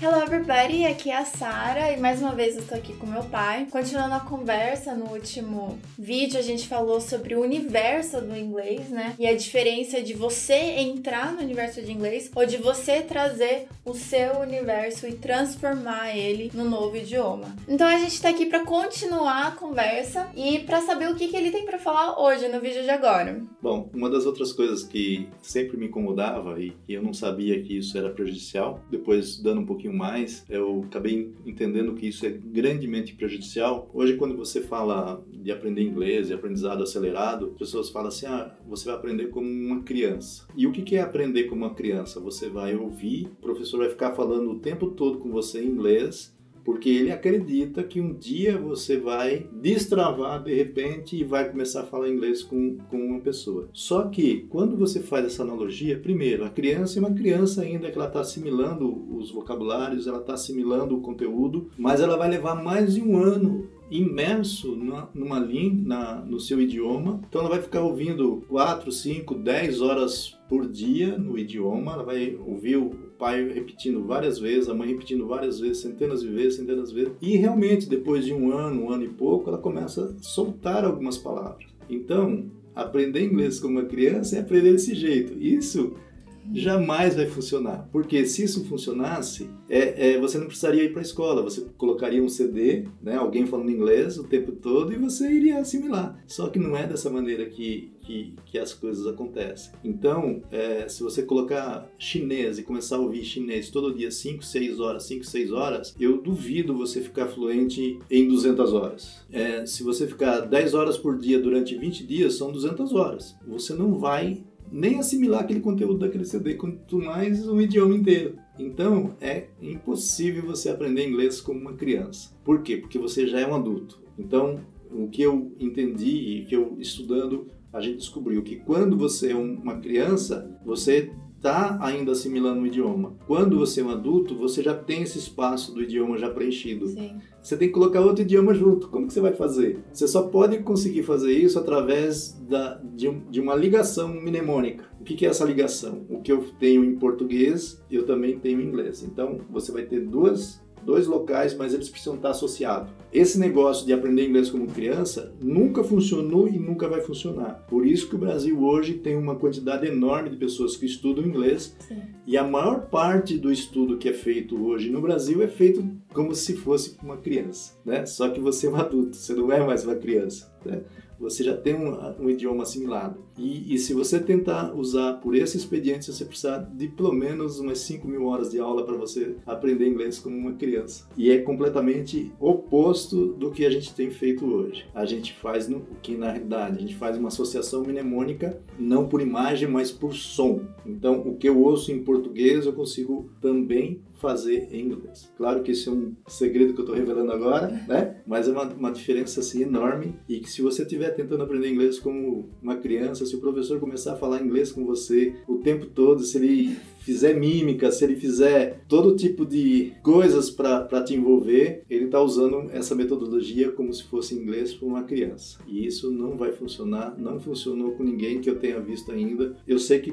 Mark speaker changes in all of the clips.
Speaker 1: Hello everybody, aqui é a Sara e mais uma vez eu estou aqui com meu pai. Continuando a conversa, no último vídeo a gente falou sobre o universo do inglês, né? E a diferença de você entrar no universo de inglês ou de você trazer o seu universo e transformar ele no novo idioma. Então a gente está aqui para continuar a conversa e para saber o que, que ele tem para falar hoje no vídeo de agora.
Speaker 2: Bom, uma das outras coisas que sempre me incomodava e eu não sabia que isso era prejudicial, depois dando um pouquinho pouquinho mais, eu acabei entendendo que isso é grandemente prejudicial. Hoje, quando você fala de aprender inglês, de aprendizado acelerado, as pessoas falam assim: ah, você vai aprender como uma criança. E o que é aprender como uma criança? Você vai ouvir, o professor vai ficar falando o tempo todo com você em inglês porque ele acredita que um dia você vai destravar de repente e vai começar a falar inglês com, com uma pessoa. Só que quando você faz essa analogia, primeiro, a criança é uma criança ainda que ela está assimilando os vocabulários, ela está assimilando o conteúdo, mas ela vai levar mais de um ano imerso numa, numa língua, no seu idioma. Então ela vai ficar ouvindo 4, 5, 10 horas por dia no idioma, ela vai ouvir o pai repetindo várias vezes, a mãe repetindo várias vezes, centenas de vezes, centenas de vezes. E realmente, depois de um ano, um ano e pouco, ela começa a soltar algumas palavras. Então, aprender inglês como uma criança é aprender desse jeito. Isso jamais vai funcionar. Porque se isso funcionasse, é, é você não precisaria ir para a escola. Você colocaria um CD, né, alguém falando inglês o tempo todo e você iria assimilar. Só que não é dessa maneira que, que, que as coisas acontecem. Então, é, se você colocar chinês e começar a ouvir chinês todo dia 5, 6 horas, 5, 6 horas, eu duvido você ficar fluente em 200 horas. É, se você ficar 10 horas por dia durante 20 dias, são 200 horas. Você não vai nem assimilar aquele conteúdo daquele CD, quanto mais o idioma inteiro. Então, é impossível você aprender inglês como uma criança. Por quê? Porque você já é um adulto. Então, o que eu entendi e que eu estudando, a gente descobriu que quando você é uma criança, você está ainda assimilando o idioma. Quando você é um adulto, você já tem esse espaço do idioma já preenchido.
Speaker 1: Sim.
Speaker 2: Você tem que colocar outro idioma junto. Como que você vai fazer? Você só pode conseguir fazer isso através da, de, um, de uma ligação mnemônica. O que, que é essa ligação? O que eu tenho em português, eu também tenho em inglês. Então, você vai ter duas dois locais, mas eles precisam estar associados. Esse negócio de aprender inglês como criança nunca funcionou e nunca vai funcionar. Por isso que o Brasil hoje tem uma quantidade enorme de pessoas que estudam inglês
Speaker 1: Sim.
Speaker 2: e a maior parte do estudo que é feito hoje no Brasil é feito como se fosse uma criança, né? Só que você é um adulto, você não é mais uma criança, né? Você já tem um, um idioma assimilado. E, e, se você tentar usar por esse expediente, você precisa de pelo menos umas 5 mil horas de aula para você aprender inglês como uma criança. E é completamente oposto do que a gente tem feito hoje. A gente faz no que na realidade a gente faz uma associação mnemônica não por imagem, mas por som. Então, o que eu ouço em português eu consigo também fazer em inglês. Claro que isso é um segredo que eu estou revelando agora, né? Mas é uma, uma diferença assim enorme e que se você estiver tentando aprender inglês como uma criança, se o professor começar a falar inglês com você o tempo todo, se ele fizer mímica, se ele fizer todo tipo de coisas para te envolver, ele está usando essa metodologia como se fosse inglês para uma criança. E isso não vai funcionar, não funcionou com ninguém que eu tenha visto ainda. Eu sei que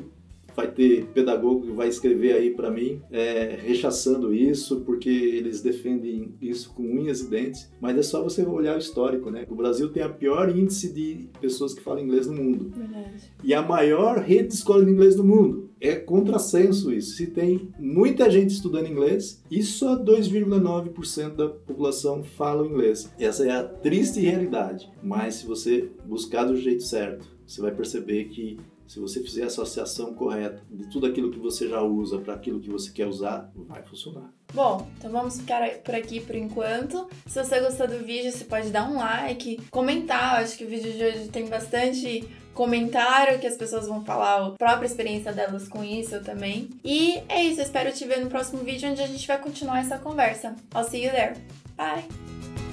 Speaker 2: vai ter pedagogo que vai escrever aí para mim é, rechaçando isso porque eles defendem isso com unhas e dentes, mas é só você olhar o histórico, né? O Brasil tem a pior índice de pessoas que falam inglês no mundo
Speaker 1: Verdade.
Speaker 2: e a maior rede de escolas de inglês do mundo. É contrassenso isso. Se tem muita gente estudando inglês e só 2,9% da população fala inglês. Essa é a triste realidade. Mas se você buscar do jeito certo, você vai perceber que se você fizer a associação correta de tudo aquilo que você já usa para aquilo que você quer usar, vai funcionar.
Speaker 1: Bom, então vamos ficar por aqui por enquanto. Se você gostou do vídeo, você pode dar um like, comentar. Acho que o vídeo de hoje tem bastante comentário que as pessoas vão falar a própria experiência delas com isso também. E é isso, eu espero te ver no próximo vídeo onde a gente vai continuar essa conversa. I'll see you there. Bye!